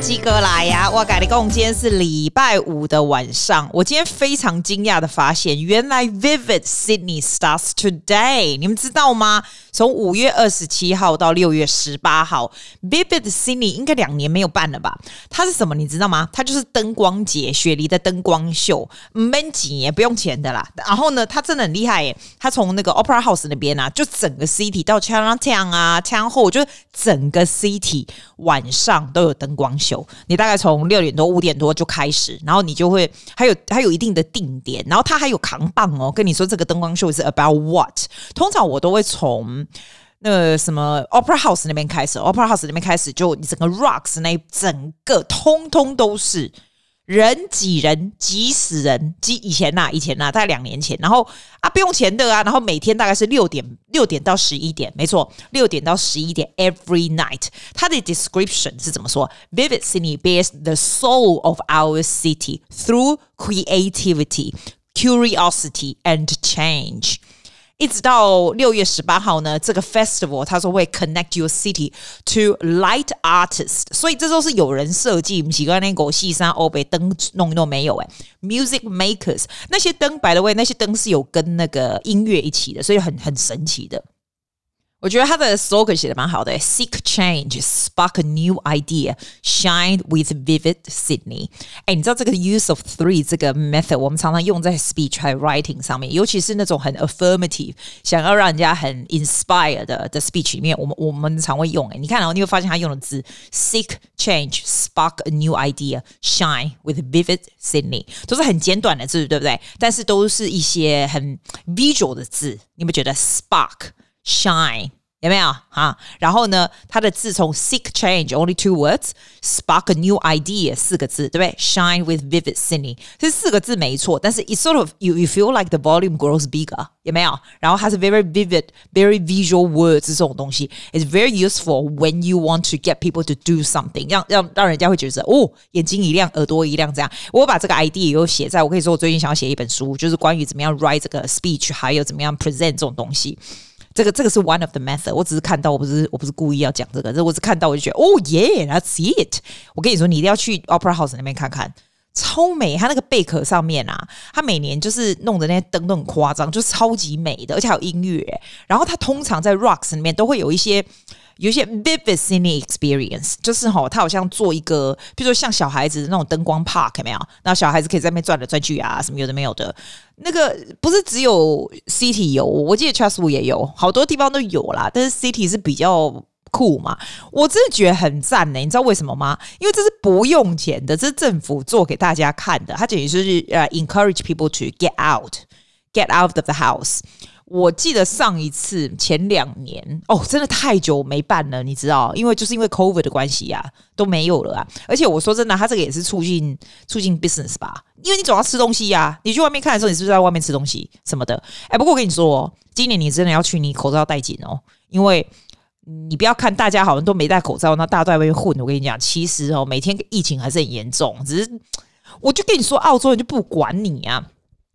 鸡哥来呀！我改你讲，今天是礼拜五的晚上。我今天非常惊讶的发现，原来 Vivid Sydney starts today。你们知道吗？从五月二十七号到六月十八号，Vivid Sydney 应该两年没有办了吧？它是什么？你知道吗？它就是灯光节，雪梨的灯光秀，闷几也不用钱的啦。然后呢，它真的很厉害耶！它从那个 Opera House 那边啊，就整个 City 到 Chinatown 啊，Town Hall，就整个 City 晚上都有灯光秀。你大概从六点多五点多就开始，然后你就会还有还有一定的定点，然后它还有扛棒哦，跟你说这个灯光秀是 about what？通常我都会从那什么 Opera House 那边开始，Opera House 那边开始就你整个 Rocks 那整个通通都是。人挤人挤死人，挤以前呐、啊，以前呐、啊，大概两年前，然后啊不用钱的啊，然后每天大概是六点六点到十一点，没错，六点到十一点，every night。它的 description 是怎么说？Vivid Sydney bears the soul of our city through creativity, curiosity and change。一直到六月十八号呢，这个 festival 他说会 connect your city to light artists，所以这都是有人设计，不是刚那个西山欧北灯弄一弄没有诶 music makers 那些灯摆的位那些灯是有跟那个音乐一起的，所以很很神奇的。我觉得他的 slogan 写的蛮好的，Seek change, spark a new idea, shine with vivid Sydney。哎，你知道这个 use of three 这个 method，我们常常用在 speech 和 writing 上面，尤其是那种很 affirmative，想要让人家很 inspired 的的 speech 里面，我们我们常会用。哎，你看，然后你会发现他用的字，Seek change, spark a new idea, shine with vivid Sydney，都是很简短的字，对不对？但是都是一些很 visual 的字，你们觉得 spark？Shine 有没有哈？然后呢，它的字从 seek change only two words，spark a new idea 四个字，对不对？Shine with vivid Sydney 这四个字没错，但是 it sort of you you feel like the volume grows bigger 有没有？然后它是 very vivid very visual words 这种东西，is very useful when you want to get people to do something，让让让人家会觉得哦，眼睛一亮，耳朵一亮这样。我把这个 idea 有写在我跟你说，我最近想要写一本书，就是关于怎么样 write 这个 speech，还有怎么样 present 这种东西。 这个这个是 one of the method，我只是看到，我不是我不是故意要讲这个，这我只看到我就觉得，哦耶，that's it。我跟你说，你一定要去 Opera House 那边看看，超美。它那个贝壳上面啊，它每年就是弄的那些灯都很夸张，就超级美的，而且还有音乐。然后它通常在 Rocks 里面都会有一些。有一些 Vivisiny experience，就是吼，他好像做一个，比如说像小孩子那种灯光 park，有没有？那小孩子可以在那边转来转去啊，什么有的没有的。那个不是只有 City 有，我记得 Chatswood 也有，好多地方都有啦。但是 City 是比较酷嘛，我真的觉得很赞呢。你知道为什么吗？因为这是不用钱的，这是政府做给大家看的。它等于是呃 encourage people to get out，get out of the house。我记得上一次前两年哦，真的太久没办了，你知道，因为就是因为 COVID 的关系呀、啊，都没有了啊。而且我说真的，他这个也是促进促进 business 吧，因为你总要吃东西呀、啊。你去外面看的时候，你是不是在外面吃东西什么的？哎，不过我跟你说，今年你真的要去，你口罩要戴紧哦，因为你不要看大家好像都没戴口罩，那大家都在外面混。我跟你讲，其实哦，每天疫情还是很严重，只是我就跟你说，澳洲人就不管你啊。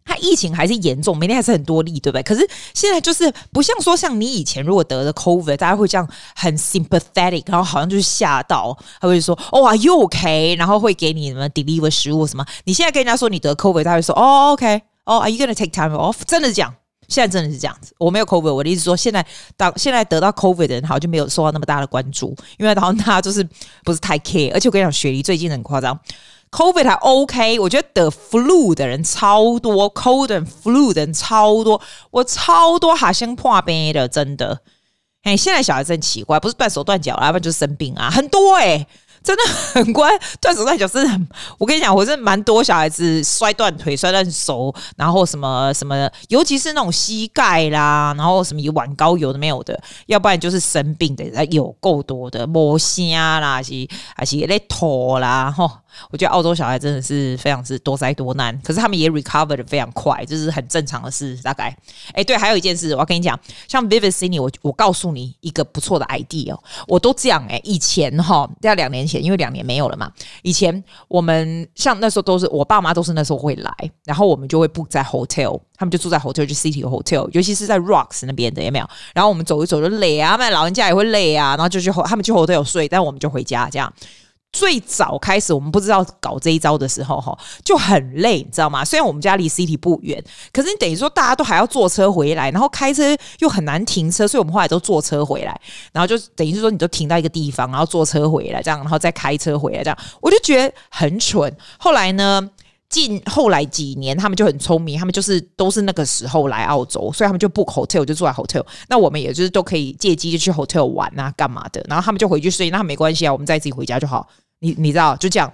它疫情还是严重，每天还是很多例，对不对？可是现在就是不像说像你以前如果得了 COVID，大家会这样很 sympathetic，然后好像就是吓到，他会说哦，Are you OK？” 然后会给你什么 deliver 食物什么。你现在跟人家说你得 COVID，他会说哦，OK，哦，Are you gonna take time off？真的是这样，现在真的是这样子。我没有 COVID，我的意思说，现在当现在得到 COVID 的人，好像就没有受到那么大的关注，因为好像他就是不是太 care。而且我跟你讲，雪梨最近很夸张。COVID 还 OK，我觉得得 flu 的人超多，cold and flu 的人超多，我超多哈像破病的，真的。哎，现在小孩子很奇怪，不是断手断脚了，要不然就是生病啊，很多哎、真的很乖，断手断脚真的很。我跟你讲，我真的蛮多小孩子摔断腿、摔断手，然后什么什么，尤其是那种膝盖啦，然后什么有碗高有的没有的，要不然就是生病的，有够多的，磨虾啦，是还是咧拖啦，吼。我觉得澳洲小孩真的是非常是多灾多难，可是他们也 recover 的非常快，这是很正常的事。大概，哎，对，还有一件事，我要跟你讲，像 Vivid Sydney，我我告诉你一个不错的 idea，我都这样哎，以前哈，要两年前，因为两年没有了嘛，以前我们像那时候都是我爸妈都是那时候会来，然后我们就会 book 在 hotel，他们就住在 hotel，就 City hotel，尤其是在 Rocks 那边的，有没有？然后我们走一走就累啊，那老人家也会累啊，然后就去他们去 hotel 睡，但我们就回家这样。最早开始我们不知道搞这一招的时候，哈，就很累，你知道吗？虽然我们家离 City 不远，可是你等于说大家都还要坐车回来，然后开车又很难停车，所以我们后来都坐车回来，然后就等于是说你都停到一个地方，然后坐车回来这样，然后再开车回来这样，我就觉得很蠢。后来呢？近后来几年，他们就很聪明，他们就是都是那个时候来澳洲，所以他们就 book hotel 就住在 hotel。那我们也就是都可以借机就去 hotel 玩啊，干嘛的？然后他们就回去睡，那没关系啊，我们再自己回家就好。你你知道，就这样。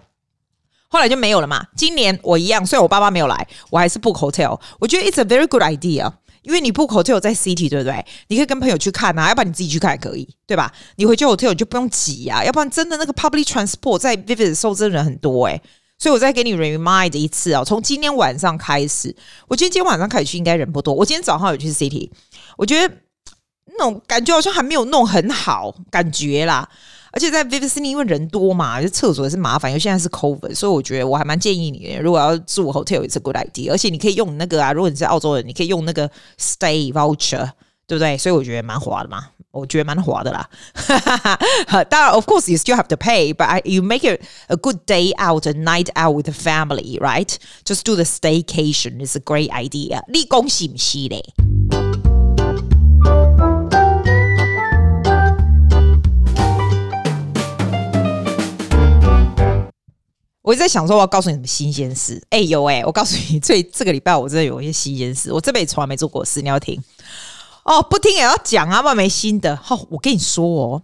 后来就没有了嘛。今年我一样，虽然我爸爸没有来，我还是 book hotel。我觉得 it's a very good idea，因为你 book hotel 在 city，对不对？你可以跟朋友去看啊，要不然你自己去看也可以，对吧？你回去 hotel 就不用挤啊，要不然真的那个 public transport 在 Vivid 的时候真的人很多诶、所以，我再给你 remind 一次哦，从今天晚上开始，我觉得今天晚上开始去应该人不多。我今天早上有去 City，我觉得那种感觉好像还没有弄很好，感觉啦。而且在 Vivid Sydney 因为人多嘛，就厕所也是麻烦，因为现在是 COVID，所以我觉得我还蛮建议你，如果要住 hotel，it's a good idea。而且你可以用那个啊，如果你是澳洲人，你可以用那个 stay voucher，对不对？所以我觉得蛮划的嘛。我觉得蛮划的啦，当然，of course you still have to pay, but you make it a good day out, a night out with the family, right? Just do the staycation，it's a great idea. 你讲是不是嘞？我一直在想说，我要告诉你什么新鲜事？哎、欸，有哎、我告诉你，这这个礼拜我真的有一些新鲜事，我这辈子从来没做过事，你要听。哦，不听也要讲啊，不然没新的。好、我跟你说哦，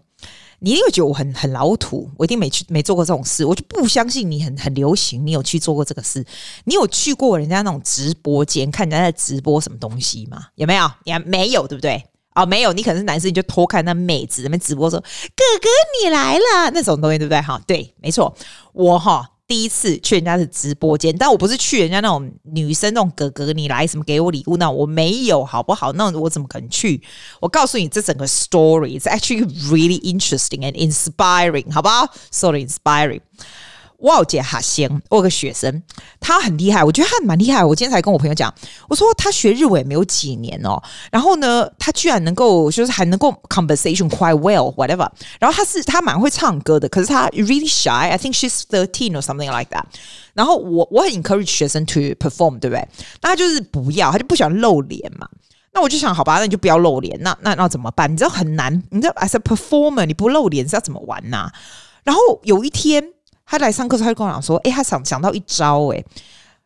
你一定会觉得我很很老土，我一定没去没做过这种事，我就不相信你很很流行，你有去做过这个事？你有去过人家那种直播间看人家在直播什么东西吗？有没有？你还没有，对不对？哦，没有，你可能是男生，你就偷看那妹子那边直播说：“哥哥你来了”那种东西，对不对？哈，对，没错，我哈。第一次去人家的直播间，但我不是去人家那种女生那种哥哥，你来什么给我礼物那，我没有，好不好？那我怎么可能去？我告诉你，这整个 story is actually really interesting and inspiring，好不好 Sorry，inspiring。哇，姐哈先，我有个学生，他很厉害，我觉得他蛮厉害。我今天才跟我朋友讲，我说他学日文也没有几年哦，然后呢，他居然能够就是还能够 conversation quite well whatever。然后他是他蛮会唱歌的，可是他 really shy。I think she's thirteen or something like that。然后我我很 encourage 学生 to perform，对不对？那他就是不要，他就不喜欢露脸嘛。那我就想，好吧，那你就不要露脸。那那那怎么办？你知道很难，你知道 as a performer 你不露脸是要怎么玩呐、然后有一天。他来上课时，他就跟我讲说：“诶，他想想到一招，诶，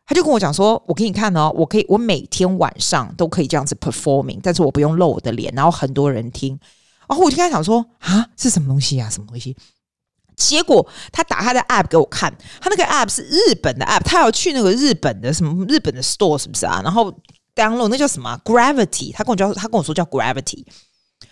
他就跟我讲说，我给你看哦，我可以，我每天晚上都可以这样子 performing，但是我不用露我的脸，然后很多人听。然后我就跟他讲说，啊，是什么东西啊？什么东西？结果他打他的 app 给我看，他那个 app 是日本的 app，他要去那个日本的什么日本的 store 是不是啊？然后 download 那叫什么 Gravity，他跟我叫他跟我说叫 Gravity。”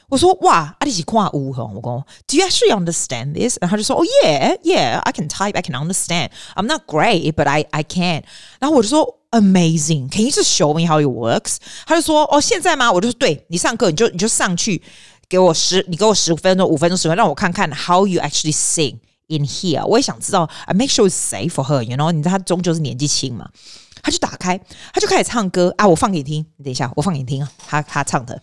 我说哇，阿里是跨屋哈，我讲，Do you actually understand this？然后他就说，哦、oh,，Yeah，Yeah，I can type，I can understand。I'm not great，but I I can。然后我就说，Amazing，Can you just show me how it works？他就说，哦，现在吗？我就说，对，你上课你就你就上去，给我十，你给我十分钟，五分钟十分钟，让我看看 how you actually sing in here。我也想知道，I make sure it's safe for her，you know？你知道他终究是年纪轻嘛？他就打开，他就开始唱歌啊！我放给你听，你等一下，我放给你听啊，他他唱的。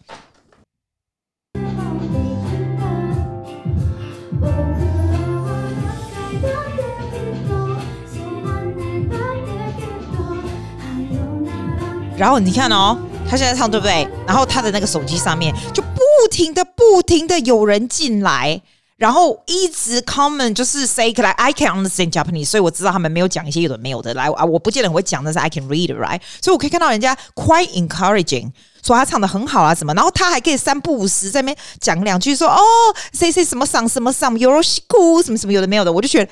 然后你看哦，他现在唱对不对？然后他的那个手机上面就不停的、不停的有人进来，然后一直 comment 就是 say like I can understand Japanese，所以我知道他们没有讲一些有的没有的来啊，我不见得很会讲，但是 I can read right，所以我可以看到人家 quite encouraging，说他唱的很好啊什么，然后他还可以三不五时在那边讲两句说哦，say say 什么桑什么桑，yoroshiku 什么什么有的没有的，我就觉得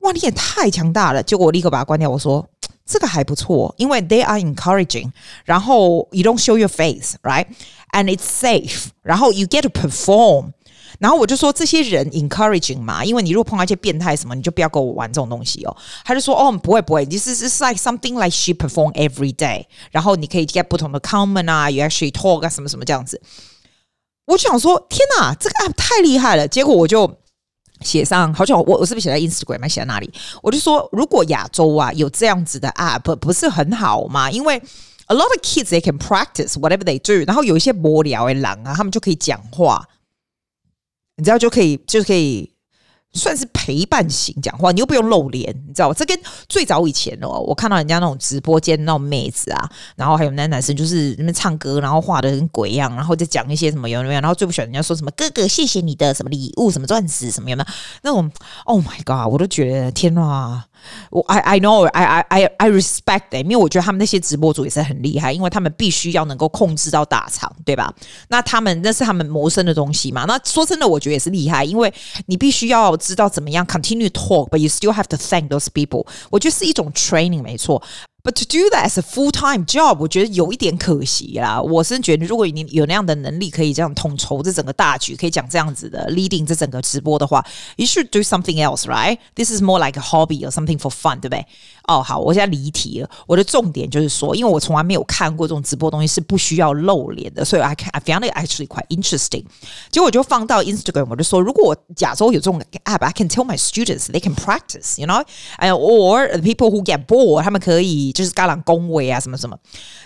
哇，你也太强大了，结果我立刻把它关掉，我说。这个还不错，因为 they are encouraging，然后 you don't show your face，right？And it's safe，然后 you get to perform，然后我就说这些人 encouraging 嘛，因为你如果碰到一些变态什么，你就不要跟我玩这种东西哦。他就说哦，不会不会，this is like something like she perform every day，然后你可以 get 不同的 comment 啊，you actually talk 啊，什么什么这样子。我就想说，天哪，这个 app 太厉害了，结果我就。写上，好像我我是不是写在 Instagram 还写在哪里？我就说，如果亚洲啊有这样子的 app，不是很好吗？因为 a lot of kids they can practice whatever they do，然后有一些无聊的狼啊，他们就可以讲话，你知道就可以就可以算是陪伴型讲话，你又不用露脸，你知道吗？这跟最早以前哦，我看到人家那种直播间那种妹子啊，然后还有那男生就是那边唱歌，然后画的跟鬼一样，然后再讲一些什么有没有？然后最不喜欢人家说什么哥哥谢谢你的什么礼物，什么钻石什么有没有？那种 Oh my God，我都觉得天哪！我 I I know I I I I respect them，因为我觉得他们那些直播主也是很厉害，因为他们必须要能够控制到大场，对吧？那他们那是他们谋生的东西嘛。那说真的，我觉得也是厉害，因为你必须要知道怎么样 continue talk，but you still have to thank those people。我觉得是一种 training，没错。But to do that as a full-time job，我觉得有一点可惜啦。我是觉得，如果你有那样的能力，可以这样统筹这整个大局，可以讲这样子的 leading 这整个直播的话，you should do something else, right? This is more like a hobby or something for fun，对不对？哦，好，我现在离题了。我的重点就是说，因为我从来没有看过这种直播东西是不需要露脸的，所以 I can I found it actually quite interesting。结果我就放到 Instagram，我就说，如果我假如有这种 app，I can tell my students they can practice，you know，and or the people who get bored，他们可以。 就是嘎朗恭维啊，什么什么。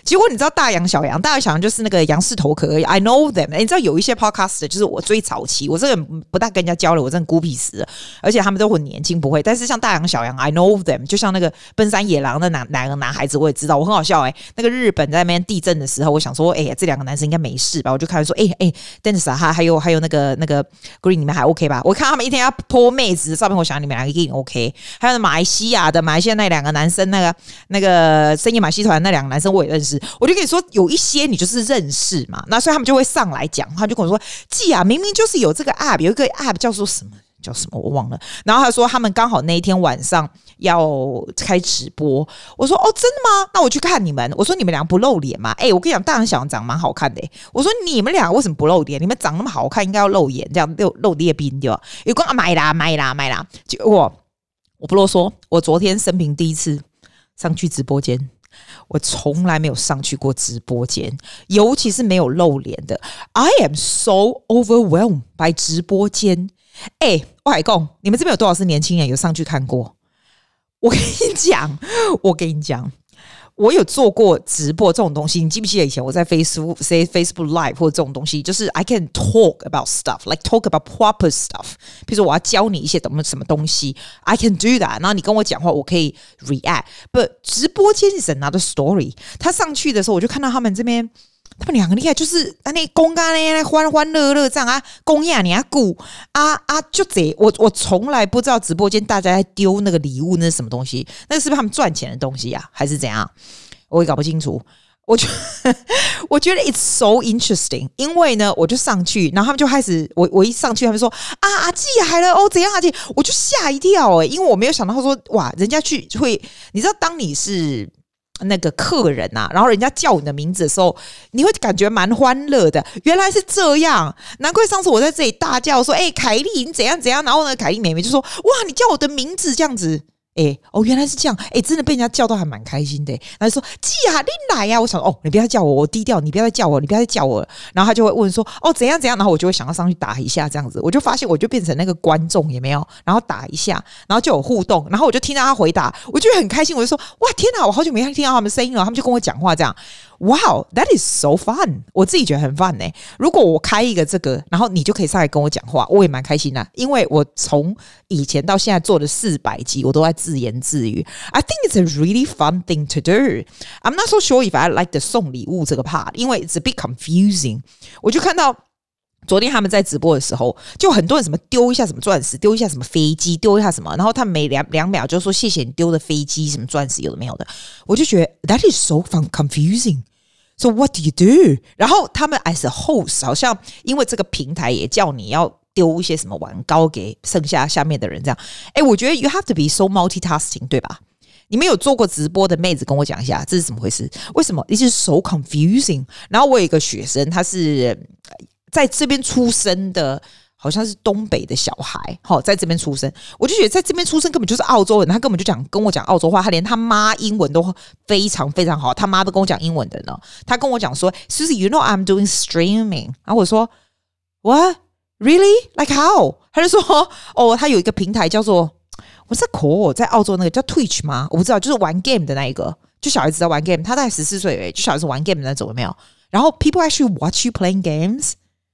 结果你知道大杨小杨，大杨小杨就是那个杨氏头壳，I know them。你知道有一些 podcast 就是我最早期，我这个不大跟人家交流，我真的孤僻死了。而且他们都很年轻，不会。但是像大杨小杨，I know them。就像那个奔山野狼的男哪个男孩子，我也知道，我很好笑哎、那个日本在那边地震的时候，我想说，哎、呀，这两个男生应该没事吧？我就开始说，哎、欸、哎，Dennis 啊，还有还有那个那个 Green，你们还 OK 吧？我看他们一天要 po 妹子的照片，我想你们两个一定 OK。还有马来西亚的马来西亚那两个男生，那个那个。呃，深夜马戏团那两个男生我也认识，我就跟你说，有一些你就是认识嘛，那所以他们就会上来讲，他就跟我说，季啊，明明就是有这个 app，有一个 app 叫做什么叫什么我忘了，然后他说他们刚好那一天晚上要开直播，我说哦，真的吗？那我去看你们，我说你们俩不露脸嘛？哎，我跟你讲，大杨小杨长蛮好看的，我说你们俩为什么不露脸？你们长那么好看，应该要露脸，这样露露列兵对吧？有光啊，买啦买啦买啦，就我我不啰嗦，我昨天生平第一次。上去直播间，我从来没有上去过直播间，尤其是没有露脸的。I am so overwhelmed by 直播间。哎，外公，你们这边有多少是年轻人有上去看过？我跟你讲，我跟你讲。我有做过直播这种东西，你记不记得以前我在 Facebook say Facebook Live 或者这种东西，就是 I can talk about stuff like talk about proper stuff。比如说我要教你一些什么什么东西，I can do that。然后你跟我讲话，我可以 react。But 直播间是 another story。他上去的时候，我就看到他们这边。他们两个厉害，就是啊，那公干呢，欢欢乐乐这样啊，公亚你啊，鼓啊啊，就这我我从来不知道直播间大家在丢那个礼物，那是什么东西？那是不是他们赚钱的东西呀、啊？还是怎样？我也搞不清楚。我觉得我觉得 it's so interesting，因为呢，我就上去，然后他们就开始，我我一上去，他们说啊，阿季来了哦，怎样阿季？我就吓一跳诶、因为我没有想到，他说哇，人家去会，你知道，当你是。那个客人、啊，然后人家叫你的名字的时候，你会感觉蛮欢乐的。原来是这样，难怪上次我在这里大叫说：“哎，凯莉，你怎样怎样？”然后呢，凯莉妹妹就说：“哇，你叫我的名字这样子。”哎，哦，原来是这样，哎，真的被人家叫到还蛮开心的。他就说：“季啊，你来呀！”我想：“哦，你不要叫我，我低调，你不要再叫我，你不要再叫我。”然后他就会问说：“哦，怎样怎样？”然后我就会想要上去打一下这样子，我就发现我就变成那个观众也没有，然后打一下，然后就有互动，然后我就听到他回答，我就很开心，我就说：“哇，天哪，我好久没听到他们声音了。”他们就跟我讲话这样。Wow, that is so fun！我自己觉得很 fun 呢、如果我开一个这个，然后你就可以上来跟我讲话，我也蛮开心的。因为我从以前到现在做了四百集，我都在自言自语。I think it's a really fun thing to do. I'm not so sure if I like the 送礼物这个 part，因为 it's a bit confusing。我就看到。昨天他们在直播的时候，就很多人什么丢一下什么钻石，丢一下什么飞机，丢一下什么，然后他每两两秒就说谢谢你丢的飞机什么钻石有的没有的，我就觉得 that is so fun confusing。So what do you do？然后他们 as a host 好像因为这个平台也叫你要丢一些什么玩高给剩下下面的人这样。哎，我觉得 you have to be so multitasking，对吧？你们有做过直播的妹子跟我讲一下，这是怎么回事？为什么？It is so confusing。然后我有一个学生，他是。在这边出生的，好像是东北的小孩，好，在这边出生，我就觉得在这边出生根本就是澳洲人，他根本就讲跟我讲澳洲话，他连他妈英文都非常非常好，他妈都跟我讲英文的呢。他跟我讲说，Susie，you know I'm doing streaming，然后我说，What really like how？他就说，哦，他有一个平台叫做我在 call，在澳洲那个叫 Twitch 吗？我不知道，就是玩 game 的那一个，就小孩子在玩 game，他大概十四岁，诶，就小孩子玩 game 的那种有没有？然后 people actually watch you playing games。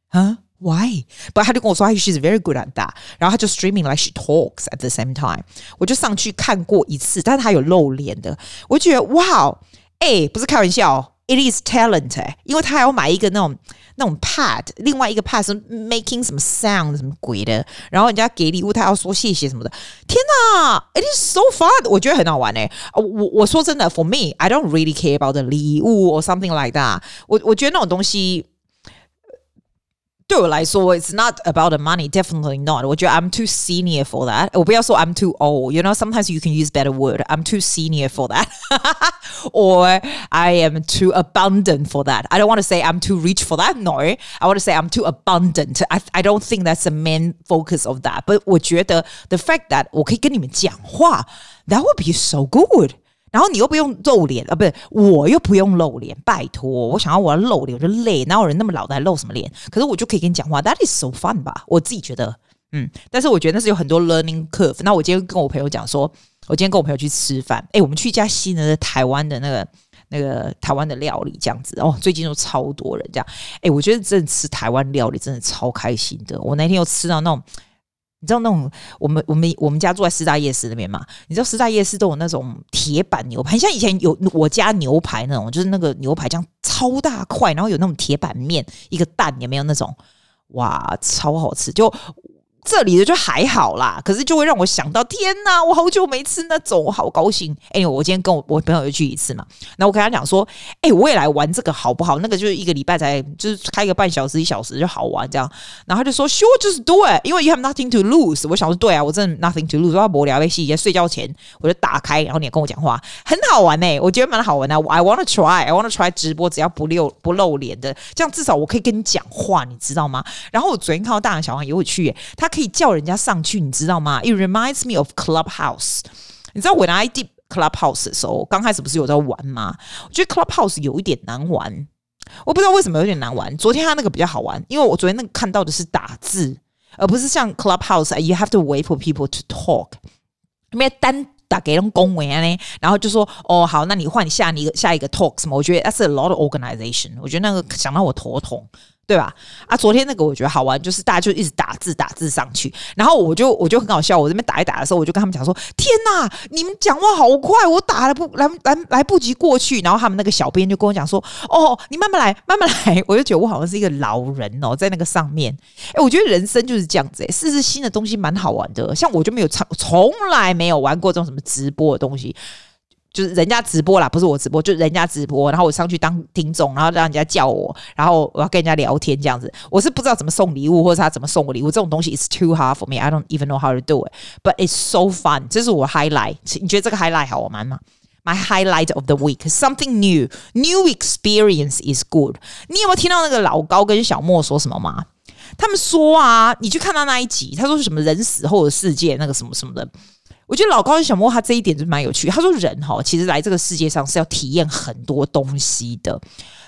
啊 Why？不，他就跟我说，she's very good at that。然后他就 streaming like she talks at the same time。我就上去看过一次，但是他有露脸的，我就觉得哇，哎，不是开玩笑，it is talent，哎，因为他还要买一个那种那种 pad，另外一个 pad 是 making 什么 sound 什么鬼的，然后人家给礼物，他要说谢谢什么的。天哪，it is so fun，我觉得很好玩哎。我我说真的，for me，I don't really care about the 礼物 or something like that。我我觉得那种东西。 对我来说，it's not about the money, definitely not。我觉得 I'm too senior for that。我不要说 I'm too old。You know, sometimes you can use better word. I'm too senior for that, or I am too abundant for that. I don't want to say I'm too rich for that. No, I want to say I'm too abundant. I I don't think that's the main focus of that. But 我觉得 the fact that 我可以跟你们讲话，that would be so good. 然后你又不用露脸啊，不是，我又不用露脸，拜托，我想要我要露脸我就累，哪有人那么老的还露什么脸？可是我就可以跟你讲话，That is so fun 吧？我自己觉得，嗯，但是我觉得那是有很多 learning curve。那我今天跟我朋友讲说，我今天跟我朋友去吃饭，诶，我们去一家新的台湾的那个那个台湾的料理，这样子哦，最近都超多人这样，诶，我觉得真的吃台湾料理真的超开心的。我那天又吃到那种。你知道那种我们我们我们家住在四大夜市那边嘛？你知道四大夜市都有那种铁板牛排，像以前有我家牛排那种，就是那个牛排这样超大块，然后有那种铁板面，一个蛋也没有那种？哇，超好吃！就。这里的就还好啦，可是就会让我想到，天哪，我好久没吃那种，我好高兴。哎、我今天跟我我朋友又去一次嘛，那我跟他讲说，哎、我也来玩这个好不好？那个就是一个礼拜才就是开个半小时一小时就好玩这样。然后他就说，Sure，just do it，，因为 you have nothing to lose。我想说，对啊，我真的 nothing to lose。我要无聊被戏，在睡觉前我就打开，然后你也跟我讲话，很好玩哎、我觉得蛮好玩的。I want to try，I want to try 直播，只要不露不露脸的，这样至少我可以跟你讲话，你知道吗？然后我昨天看到大人小王也会去、欸，他可以叫人家上。去，你知道吗？It reminds me of Clubhouse。你知道 When I did Clubhouse 的时候，刚开始不是有在玩吗？我觉得 Clubhouse 有一点难玩，我不知道为什么有点难玩。昨天他那个比较好玩，因为我昨天那个看到的是打字，而不是像 Clubhouse you have to wait for people to talk。因为单打给人恭维呢，然后就说哦好，那你换下你下一个 talk 什么？我觉得 that's a lot of organization。我觉得那个想到我头痛。对吧？啊，昨天那个我觉得好玩，就是大家就一直打字打字上去，然后我就我就很好笑，我这边打一打的时候，我就跟他们讲说：“天哪，你们讲话好快，我打了不来来来不及过去。”然后他们那个小编就跟我讲说：“哦，你慢慢来，慢慢来。”我就觉得我好像是一个老人哦，在那个上面。哎，我觉得人生就是这样子，哎，试试新的东西蛮好玩的。像我就没有从从来没有玩过这种什么直播的东西。就是人家直播啦，不是我直播，就人家直播，然后我上去当听众，然后让人家叫我，然后我要跟人家聊天这样子。我是不知道怎么送礼物，或者他怎么送我礼物，这种东西 is too hard for me. I don't even know how to do it, but it's so fun. 这是我 highlight。你觉得这个 highlight 好玩吗？My highlight of the week, something new, new experience is good. 你有没有听到那个老高跟小莫说什么吗？他们说啊，你去看他那一集，他说是什么人死后的世界，那个什么什么的。我觉得老高跟小莫他这一点就蛮有趣。他说人哈，其实来这个世界上是要体验很多东西的。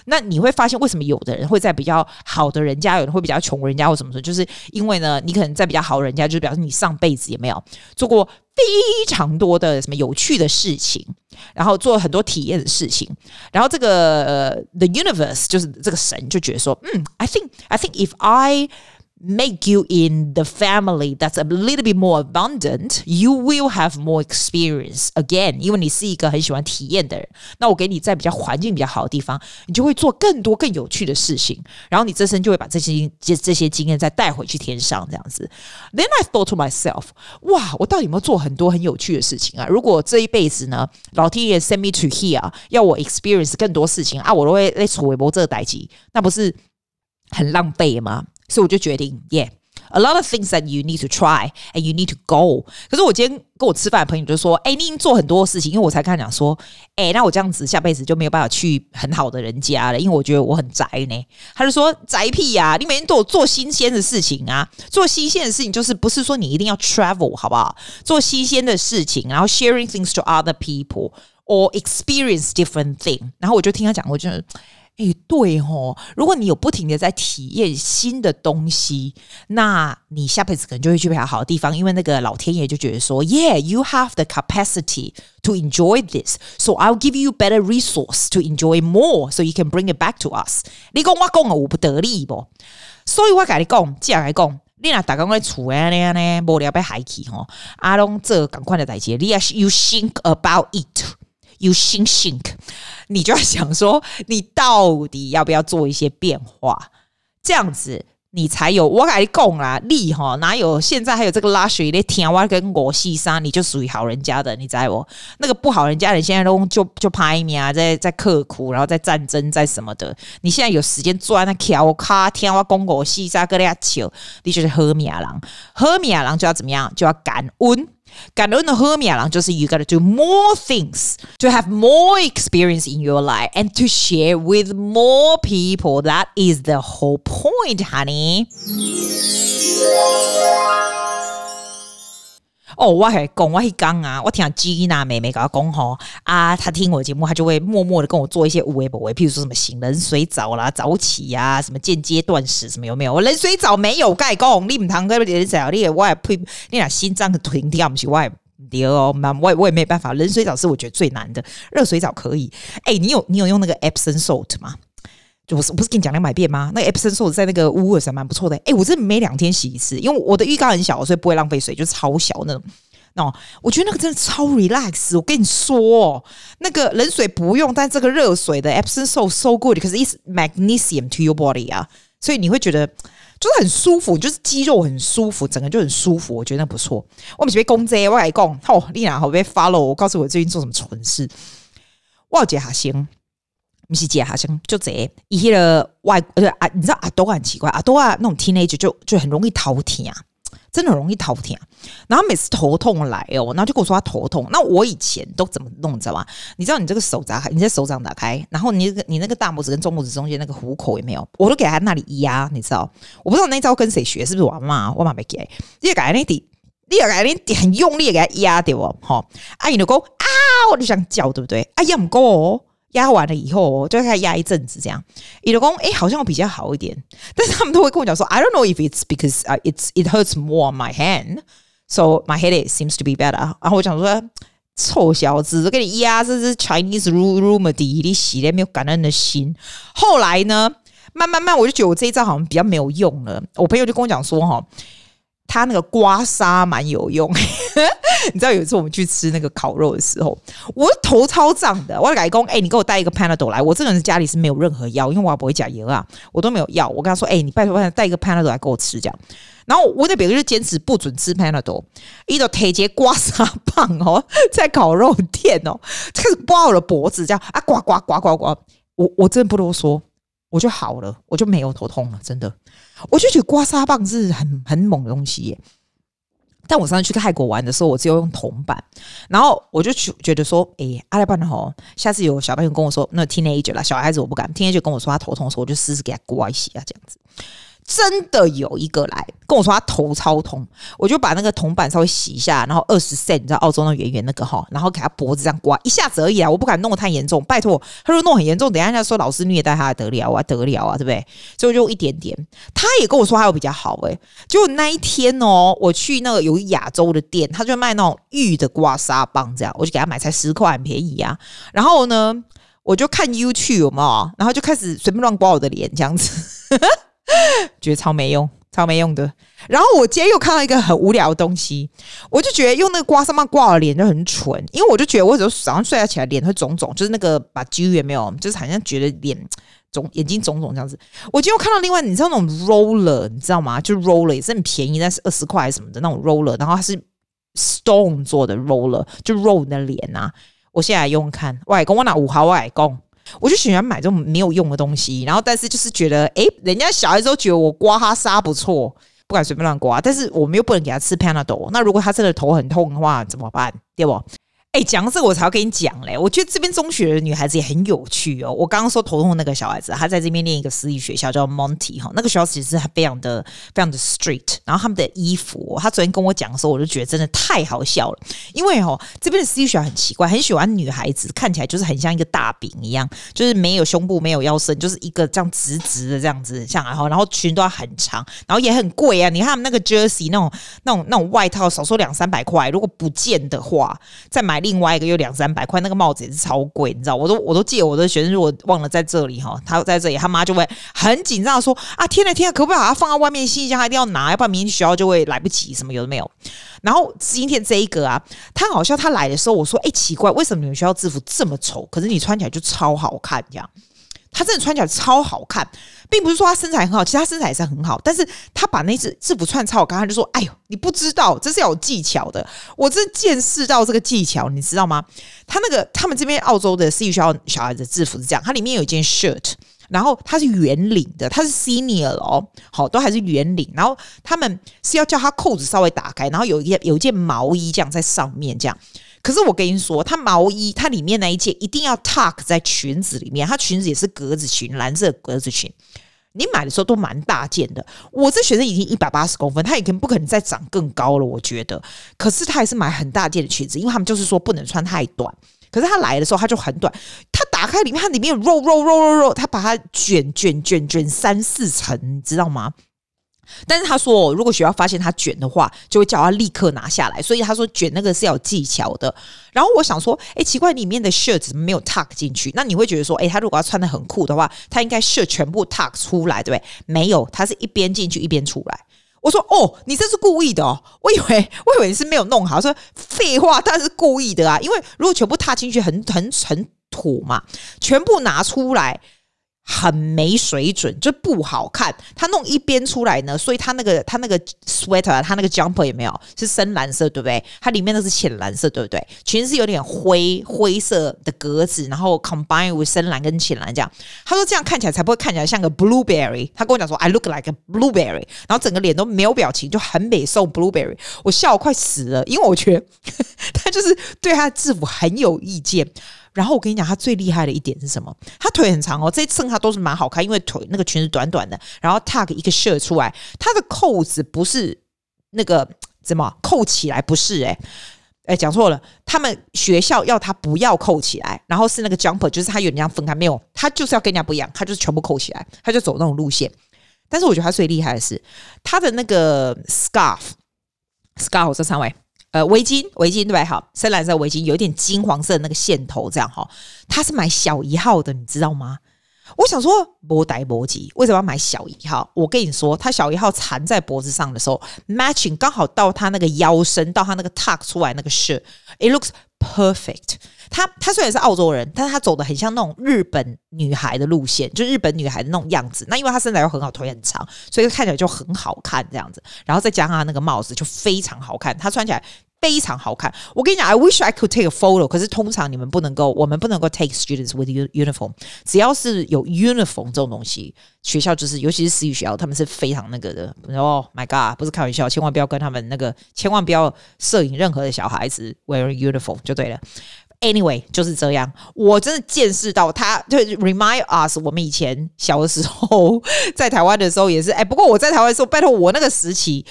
那你会发现，为什么有的人会在比较好的人家，有人会比较穷人家，或什么什么，就是因为呢，你可能在比较好人家，就是表示你上辈子也没有做过非常多的什么有趣的事情，然后做很多体验的事情。然后这个呃，the universe 就是这个神就觉得说，嗯，I think I think if I make you in the family that's a little bit more abundant, you will have more experience again. 因为你是一个很喜欢体验的人，那我给你在比较环境比较好的地方，你就会做更多更有趣的事情，然后你这生就会把这些这这些经验再带回去天上这样子。Then I thought to myself，哇，我到底有没有做很多很有趣的事情啊？如果这一辈子呢，老天爷 send me to here，要我 experience 更多事情啊，我都会来处微博这个代志，那不是很浪费吗？ 所以我就决定，Yeah，a lot of things that you need to try and you need to go。可是我今天跟我吃饭的朋友就说，哎，你已经做很多事情，因为我才跟他讲说，哎，那我这样子下辈子就没有办法去很好的人家了，因为我觉得我很宅呢。他就说宅屁呀，你每天都有做新鲜的事情啊，做新鲜的事情就是不是说你一定要 travel 好不好？做新鲜的事情，然后 sharing things to other people or experience different thing。然后我就听他讲，我就。哎，对吼，如果你有不停的在体验新的东西，那你下辈子可能就会去比较好的地方，因为那个老天爷就觉得说，Yeah，you have the capacity to enjoy this，so I'll give you better resource to enjoy more，so you can bring it back to us。你讲我讲的我不得力不？所以我跟你讲，这样来讲，你若大家在厝诶呢呢无聊要海去吼，阿龙这赶快的代志，你要 you think about it You think think。你就要想说，你到底要不要做一些变化？这样子你才有我跟你讲啦，力哈哪有现在还有这个 luxury 的天哇跟我西山，你就属于好人家的，你知不？那个不好人家的现在都就就拍你啊，在在刻苦，然后在战争，在什么的。你现在有时间钻那桥卡天哇跟我西山跟人家求，你就是好命人，好命人就要怎么样？就要感恩。Ganun you got to do more things to have more experience in your life and to share with more people. That is the whole point, honey. 哦，我还讲我一讲啊，我听吉娜妹妹跟我讲吼啊，她听我节目，她就会默默的跟我做一些无为不为，譬如说什么醒冷水澡啦、早起呀、啊，什么间接断食，什么有没有？我冷水澡没有盖讲，你唔通跟人讲，你也我也呸，你俩心脏停掉不起，我也掉哦，我也我也没办法。冷水澡是我觉得最难的，热水澡可以。哎、欸，你有你有用那个 Epsom salt 吗？就我是不是跟你讲两百遍吗？那个 epson 瘦在那个乌尔是蛮不错的。哎、欸，我这每两天洗一次，因为我的浴缸很小，所以不会浪费水，就是超小那种。哦，我觉得那个真的超 relax。我跟你说哦，那个冷水不用，但这个热水的 Epsom so so good，可是 it's magnesium to your body 啊，所以你会觉得就是很舒服，就是肌肉很舒服，整个就很舒服。我觉得那不错。我们准备公这，我来讲，好，丽娜好被 follow。我告诉我最近做什么蠢事。我姐还行。不是姐好像就这一些的外呃啊，你知道阿多很奇怪，阿多啊那种 teenager 就就很容易头痛啊，真的很容易头痛。然后每次头痛来哦，然后就跟我说他头痛。那我以前都怎么弄，你知道吗？你知道你这个手打开，你这手掌打开，然后你个你那个大拇指跟中拇指中间那个虎口有没有？我都给他那里压，你知道？我不知道那招跟谁学，是不是我妈？我妈没给。你要改那底，你要改那很用力给他压对不？好，阿姨就讲啊，我就想叫对不对？啊，压不够。压完了以后，就开始压一阵子，这样。你的工哎，好像比较好一点，但是他们都会跟我讲说，I don't know if it's because it's it hurts more my hand, so my headache seems to be better。然后我讲说，臭小子，给你压这是 Chinese remedy，你洗的没有感恩的心。后来呢，慢慢慢，我就觉得我这一招好像比较没有用了。我朋友就跟我讲说，哈。他那个刮痧蛮有用，你知道有一次我们去吃那个烤肉的时候，我头超胀的。我改工，哎、你给我带一个 Panadol 来。我这个人家里是没有任何药，因为我也不会加油啊，我都没有药。我跟他说，哎、你拜托拜托带一个 Panadol 来给我吃，这样。然后我那边就坚持不准吃 Panadol，一个铁节刮痧棒哦，在烤肉店哦，开始刮我的脖子，这样啊，刮刮刮刮刮，我我真的不啰嗦。我就好了，我就没有头痛了，真的。我就觉得刮痧棒是很很猛的东西耶。但我上次去泰国玩的时候，我只有用铜板，然后我就觉得说，哎、阿拉伯的吼，下次有小朋友跟我说，那 teenager 啦，小孩子我不敢，teenager 跟我说他头痛的时候，我就试试给他刮一下这样子。真的有一个来跟我说他头超痛，我就把那个铜板稍微洗一下，然后二十 cent，你知道澳洲那圆圆那个哈，然后给他脖子这样刮一下子而已啊，我不敢弄得太严重，拜托，他说弄很严重，等一下人家说老师虐待他得了啊，得了啊，对不对？所以我就一点点，他也跟我说他有比较好诶、欸，就那一天哦，我去那个有亚洲的店，他就卖那种玉的刮痧棒，这样我就给他买才十块，很便宜啊。然后呢，我就看 YouTube 有没有，然后就开始随便乱刮我的脸这样子。觉得超没用，超没用的。然后我今天又看到一个很无聊的东西，我就觉得用那个刮痧棒刮了脸就很蠢，因为我就觉得我有时候早上睡起来脸会肿肿，就是那个把揪也没有，就是好像觉得脸肿、眼睛肿肿这样子。我今天又看到另外，你知道那种 roller，你知道吗？就 roller 也是很便宜，但是二十块什么的那种 roller，然后它是 stone 做的 roller，就 roll 你的脸啊。我现在用看，外公我拿五毫外公。我就喜欢买这种没有用的东西，然后但是就是觉得，诶，人家小孩都觉得我刮他痧不错，不敢随便乱刮，但是我们又不能给他吃 Panadol。那如果他真的头很痛的话，怎么办？对不？哎，讲到这个我才要跟你讲嘞。我觉得这边中学的女孩子也很有趣哦。我刚刚说头痛那个小孩子，他在这边念一个私立学校叫 Monty 哈，那个学校其实非常的非常的 street。然后他们的衣服，他昨天跟我讲的时候，我就觉得真的太好笑了。因为哦，这边的私立学校很奇怪，很喜欢女孩子看起来就是很像一个大饼一样，就是没有胸部，没有腰身，就是一个这样直直的这样子，像然后然后裙都要很长，然后也很贵啊。你看他们那个 jersey 那种那种那种外套，少说两三百块，如果不见的话，再买另外一个又两三百块，那个帽子也是超贵，你知道？我都我都借我的学生，如果忘了在这里哈，他在这里，他妈就会很紧张说啊，天呐天呐，可不可以把它放在外面行李箱？他一定要拿，要不然明天学校就会来不及，什么有的没有。然后今天这一个啊，他好像他来的时候，我说哎，奇怪，为什么你们学校制服这么丑？可是你穿起来就超好看，这样。他真的穿起来超好看，并不是说他身材很好，其实他身材也是很好，但是他把那只制服穿超好看，他就说：“哎呦，你不知道，这是有技巧的。”我真见识到这个技巧，你知道吗？他那个他们这边澳洲的私立学校小孩子制服是这样，它里面有一件 shirt，然后它是圆领的，它是 senior 哦，好，都还是圆领，然后他们是要叫他扣子稍微打开，然后有一件有一件毛衣这样在上面这样。可是我跟你说，它毛衣它里面那一件一定要 tuck 在裙子里面，它裙子也是格子裙，蓝色格子裙。你买的时候都蛮大件的。我这学生已经一百八十公分，他已经不可能再长更高了，我觉得。可是他还是买很大件的裙子，因为他们就是说不能穿太短。可是他来的时候他就很短，他打开里面，它里面有肉肉肉肉肉，他把它卷卷卷卷三四层，你知道吗？但是他说，如果学校发现他卷的话，就会叫他立刻拿下来。所以他说卷那个是要有技巧的。然后我想说，哎，奇怪，里面的 shirt 怎么没有 tuck 进去？那你会觉得说，哎，他如果要穿得很酷的话，他应该 shirt 全部 tuck 出来，对不对？没有，他是一边进去一边出来。我说，哦，你这是故意的哦。我以为，我以为你是没有弄好。说废话，他是故意的啊。因为如果全部 tuck 进去，很很很土嘛，全部拿出来。很没水准，就不好看。他弄一边出来呢，所以他那个他那个 sweater，他那个 jumper 有没有是深蓝色，对不对？它里面都是浅蓝色，对不对？裙子有点灰灰色的格子，然后 combine with 深蓝跟浅蓝这样。他说这样看起来才不会看起来像个 blueberry。他跟我讲说，I look like a blueberry，然后整个脸都没有表情，就很美送 blueberry。我笑我快死了，因为我觉得 他就是对他的制服很有意见。然后我跟你讲，他最厉害的一点是什么？他腿很长哦，这一衬他都是蛮好看，因为腿那个裙子短短的，然后 tuck 一个 shirt 出来，他的扣子不是那个怎么扣起来？不是诶诶讲错了，他们学校要他不要扣起来，然后是那个 jumper，就是他有点像分开，没有，他就是要跟人家不一样，他就是全部扣起来，他就走那种路线。但是我觉得他最厉害的是他的那个 scarf，scarf 这三位。呃，围巾，围巾对吧？好，深蓝色围巾，有点金黄色的那个线头，这样哈。他是买小一号的，你知道吗？我想说，摩呆摩吉为什么要买小一号？我跟你说，他小一号缠在脖子上的时候，matching 刚好到他那个腰身，到他那个 tuck 出来那个 shirt，it looks perfect。他他虽然是澳洲人，但是他走的很像那种日本女孩的路线，就日本女孩的那种样子。那因为他身材又很好，腿很长，所以看起来就很好看这样子。然后再加上他那个帽子，就非常好看。他穿起来。非常好看，我跟你讲，I wish I could take a photo。可是通常你们不能够，我们不能够 take students with uniform。只要是有 uniform 这种东西，学校就是，尤其是私立学校，他们是非常那个的。Oh my god，不是开玩笑，千万不要跟他们那个，千万不要摄影任何的小孩子 wearing uniform 就对了。Anyway，就是这样，我真的见识到他，就 remind us 我们以前小的时候在台湾的时候也是。哎，不过我在台湾的时候，拜托我那个时期。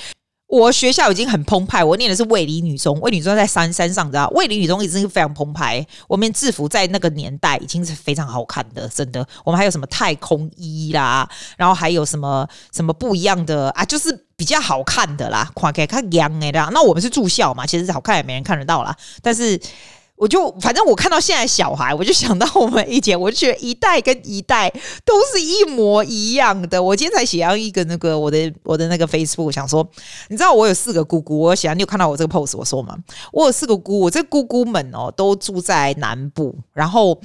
我学校已经很澎湃，我念的是卫理女中，卫理女中在山山上，知道？卫理女中已经是非常澎湃。我们制服在那个年代已经是非常好看的，真的。我们还有什么太空衣啦，然后还有什么什么不一样的啊，就是比较好看的啦，看起来看洋的啦。那我们是住校嘛，其实好看也没人看得到啦，但是。我就反正我看到现在小孩，我就想到我们以前，我就觉得一代跟一代都是一模一样的。我今天才写上一个那个我的我的那个 Facebook，想说，你知道我有四个姑姑，我写，你有看到我这个 pose，我说嘛？我有四个姑，我这姑姑们哦都住在南部，然后。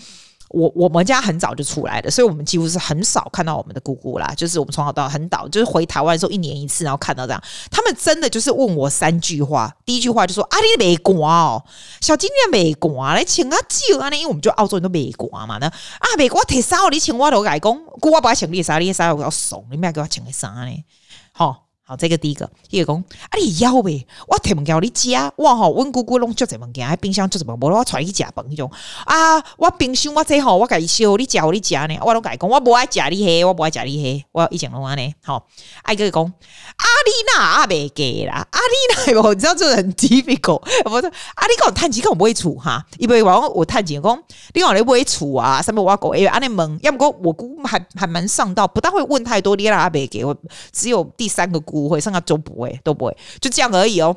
我我们家很早就出来的，所以我们几乎是很少看到我们的姑姑啦。就是我们从小到很早，就是回台湾的时候一年一次，然后看到这样。他们真的就是问我三句话，第一句话就说：“啊，你美国哦，小金你没刮，来请啊舅啊，因为我们就澳洲人都美国嘛。那啊美国提啥？你请我都改工，姑我不要请你啥，你啥我要怂，你不要给我请个啥呢？好。”好，这个第一个，第二个讲啊，你要呗，我提物件你食，我吼，阮姑姑拢足侪物件，喺冰箱足侪，无我带你去食饭迄种啊，我冰箱我这吼，我甲伊烧，你食互你食呢，我拢甲伊讲，我无爱食你迄，我无爱食你迄，我以前拢安尼，好，爱个讲啊，你哪阿未给啦，啊你哪，我知道这很 difficult，我说啊，你讲趁钱讲唔会厝哈，因为我我趁钱讲，你讲你不会处啊，什么我讲，因为安尼问，要么讲我姑姑还还蛮上道，不但会问太多，你哪阿未给我，只有第三个姑。不会，剩下都不会，都不会，就这样而已哦。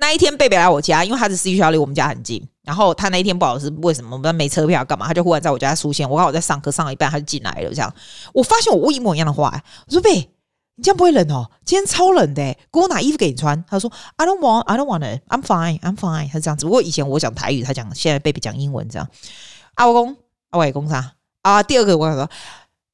那一天贝贝来我家，因为他是私学校离我们家很近。然后他那一天不好意思，为什么我们没车票干嘛？他就忽然在我家出现。我刚好在上课，上了一半他就进来了。这样，我发现我问一模一样的话。我说贝，你这样不会冷哦？今天超冷的，给我拿衣服给你穿。他说 I don't want, I don't want it. I'm fine, I'm fine。他这样子。不过以前我讲台语，他讲现在贝贝讲英文这样。阿公，阿外公啥？啊，第二个我跟他说。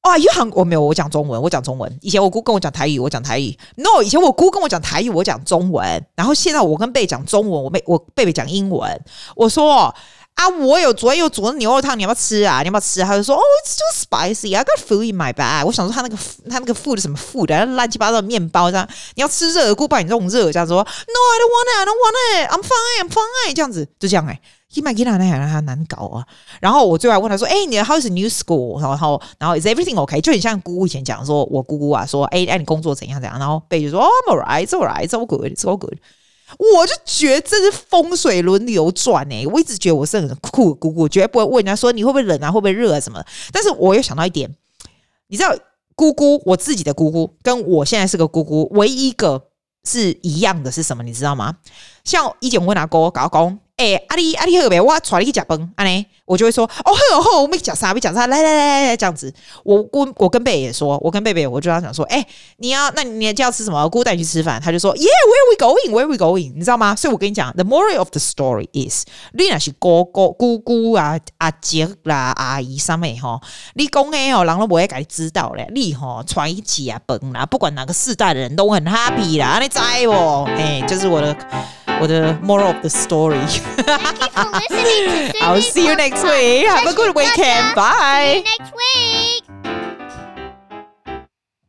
哇，因为韩国没有，我讲中文，我讲中文。以前我姑跟我讲台语，我讲台语。No，以前我姑跟我讲台语，我讲中文。然后现在我跟贝讲中文，我贝我贝贝讲英文。我说啊，我有昨天有煮的牛肉汤，你要不要吃啊？你要不要吃？他就说哦，It's too spicy. I got food in my bag。我想说他那个他那个 food 什么 food，乱七八糟的面包这样。你要吃热的，姑帮你弄热。这样说 No，I don't want it. I don't want it. I'm fine. I'm fine. 这样子就这样哎、欸。伊麦吉娜那还让他难搞啊，然后我最后问他说：“哎、欸，你的 How is the new school？” 然后，然后 Is everything OK？就很像姑姑以前讲说，我姑姑啊说：“哎、欸，哎，你工作怎样怎样？”然后贝就说：“哦，I'm alright, it's alright, it's all good, it's all good。”我就觉得这是风水轮流转哎、欸，我一直觉得我是很酷的姑姑，绝对不会问人家说你会不会冷啊，会不会热啊什么。但是我又想到一点，你知道姑姑，我自己的姑姑跟我现在是个姑姑，唯一一个是一样的是什么？你知道吗？像以前我阿哥搞工。哎、阿里阿里好呗，我带你去吃饭，安尼我就会说，哦好好，我们讲啥？我们讲啥？来来来来，这样子。我姑我跟贝贝也说，我跟贝贝，我就要讲说，哎、你要那你要吃什么？姑带你去吃饭，他就说，Yeah，where we going？Where we going？你知道吗？所以我跟你讲，the moral of the story is，你那是哥哥姑姑啊阿姐啦阿姨啥物吼，你讲诶吼，人都不会给你知道咧，你吼带伊吃饭啦，不管哪个世代的人都很 happy 啦，你知不？哎，这、就是我的。我的 moral of the story。I'll see you next week. Have a good weekend. Bye.